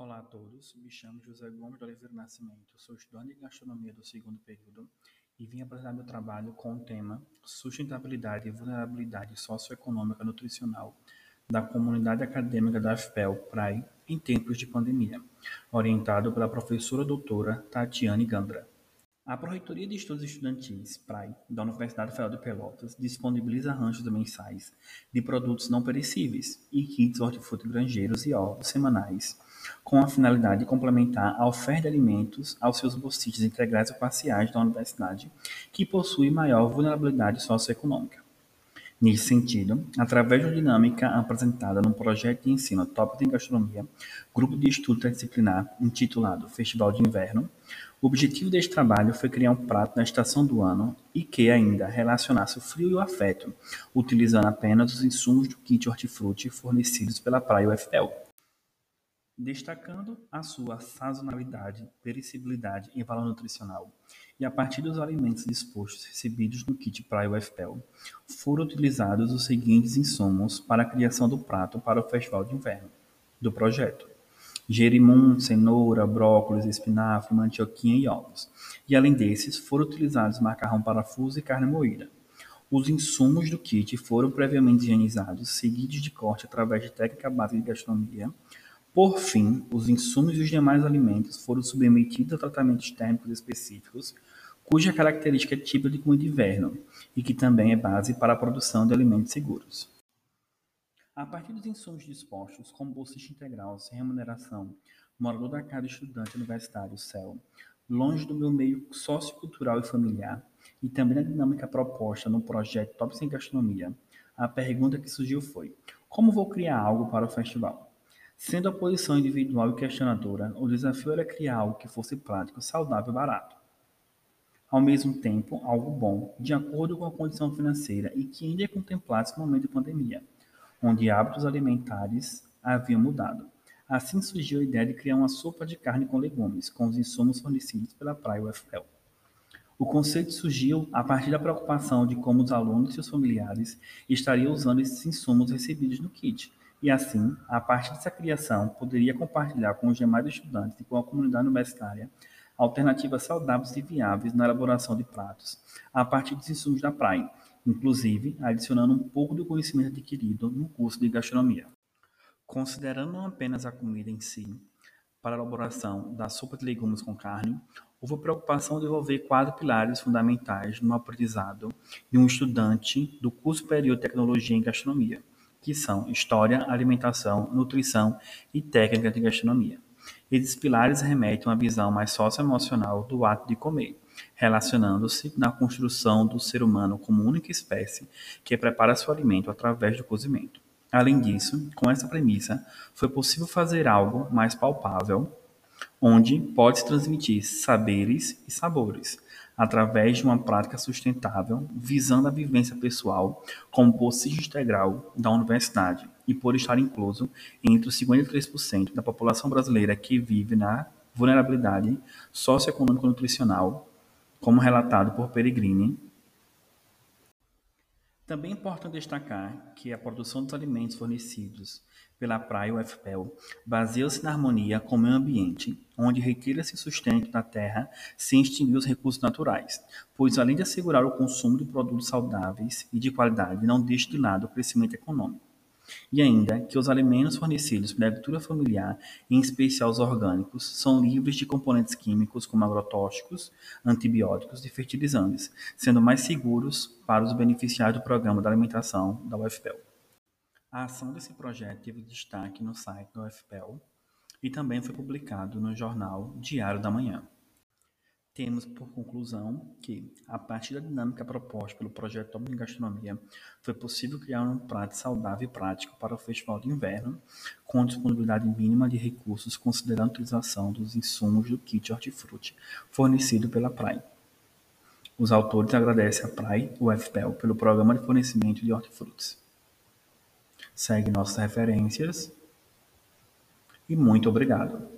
Olá a todos, me chamo José Gomes de Oliveira Nascimento, sou estudante de gastronomia do segundo período e vim apresentar meu trabalho com o tema Sustentabilidade e Vulnerabilidade Socioeconômica Nutricional da Comunidade Acadêmica da FPEL PRAI em tempos de pandemia, orientado pela professora doutora Tatiane Gandra. A Proreitoria de Estudos Estudantis, PRAI, da Universidade Federal de Pelotas, disponibiliza ranchos mensais de produtos não perecíveis e kits hortifruti granjeiros e ovos semanais, com a finalidade de complementar a oferta de alimentos aos seus bolsites integrais ou parciais da universidade, que possui maior vulnerabilidade socioeconômica. Nesse sentido, através de uma dinâmica apresentada no projeto de ensino Tópico em Gastronomia, grupo de estudo interdisciplinar intitulado Festival de Inverno, o objetivo deste trabalho foi criar um prato na estação do ano e que ainda relacionasse o frio e o afeto, utilizando apenas os insumos do kit hortifruti fornecidos pela Praia UFL destacando a sua sazonalidade, perecibilidade e valor nutricional, e a partir dos alimentos dispostos recebidos no kit Praia UFPEL, foram utilizados os seguintes insumos para a criação do prato para o Festival de Inverno do projeto. Gerimum, cenoura, brócolis, espinafre, mandioquinha e ovos. E além desses, foram utilizados macarrão parafuso e carne moída. Os insumos do kit foram previamente higienizados, seguidos de corte através de técnica básica de gastronomia, por fim, os insumos e os demais alimentos foram submetidos a tratamentos térmicos específicos, cuja característica é típica de inverno e que também é base para a produção de alimentos seguros. A partir dos insumos dispostos, como bolsista integral, sem remuneração, morador da casa estudante universitário, CEL, longe do meu meio sociocultural e familiar, e também na dinâmica proposta no projeto Top Sem Gastronomia, a pergunta que surgiu foi: como vou criar algo para o festival? Sendo a posição individual e questionadora, o desafio era criar algo que fosse prático, saudável e barato. Ao mesmo tempo, algo bom, de acordo com a condição financeira e que ainda contemplasse o momento de pandemia, onde hábitos alimentares haviam mudado. Assim surgiu a ideia de criar uma sopa de carne com legumes, com os insumos fornecidos pela Praia UFL. O conceito surgiu a partir da preocupação de como os alunos e os familiares estariam usando esses insumos recebidos no kit, e assim, a partir dessa criação, poderia compartilhar com os demais estudantes e com a comunidade universitária alternativas saudáveis e viáveis na elaboração de pratos, a partir dos insumos da praia, inclusive adicionando um pouco do conhecimento adquirido no curso de gastronomia. Considerando não apenas a comida em si, para a elaboração da sopa de legumes com carne, houve a preocupação de envolver quatro pilares fundamentais no aprendizado de um estudante do curso superior de tecnologia em gastronomia que são História, Alimentação, Nutrição e Técnica de Gastronomia. Esses pilares remetem a uma visão mais socioemocional do ato de comer, relacionando-se na construção do ser humano como única espécie que prepara seu alimento através do cozimento. Além disso, com essa premissa, foi possível fazer algo mais palpável, onde pode-se transmitir saberes e sabores, através de uma prática sustentável, visando a vivência pessoal como bolsista integral da universidade e por estar incluso entre os 53% da população brasileira que vive na vulnerabilidade socioeconômico-nutricional, como relatado por Peregrini. Também é importante destacar que a produção dos alimentos fornecidos pela praia UFPEL baseia-se na harmonia com o meio ambiente, onde retira-se sustento da terra sem extinguir os recursos naturais, pois além de assegurar o consumo de produtos saudáveis e de qualidade, não deixa de lado o crescimento econômico. E ainda que os alimentos fornecidos pela agricultura familiar, em especial os orgânicos, são livres de componentes químicos como agrotóxicos, antibióticos e fertilizantes, sendo mais seguros para os beneficiários do programa da alimentação da UFPEL. A ação desse projeto teve destaque no site do UFPEL e também foi publicado no jornal Diário da Manhã. Temos por conclusão que, a partir da dinâmica proposta pelo projeto de Gastronomia, foi possível criar um prato saudável e prático para o Festival de Inverno, com disponibilidade mínima de recursos, considerando a utilização dos insumos do kit hortifruti fornecido pela PRAI. Os autores agradecem à PRAI, o UFPEL, pelo programa de fornecimento de hortifrutis. Segue nossas referências. E muito obrigado.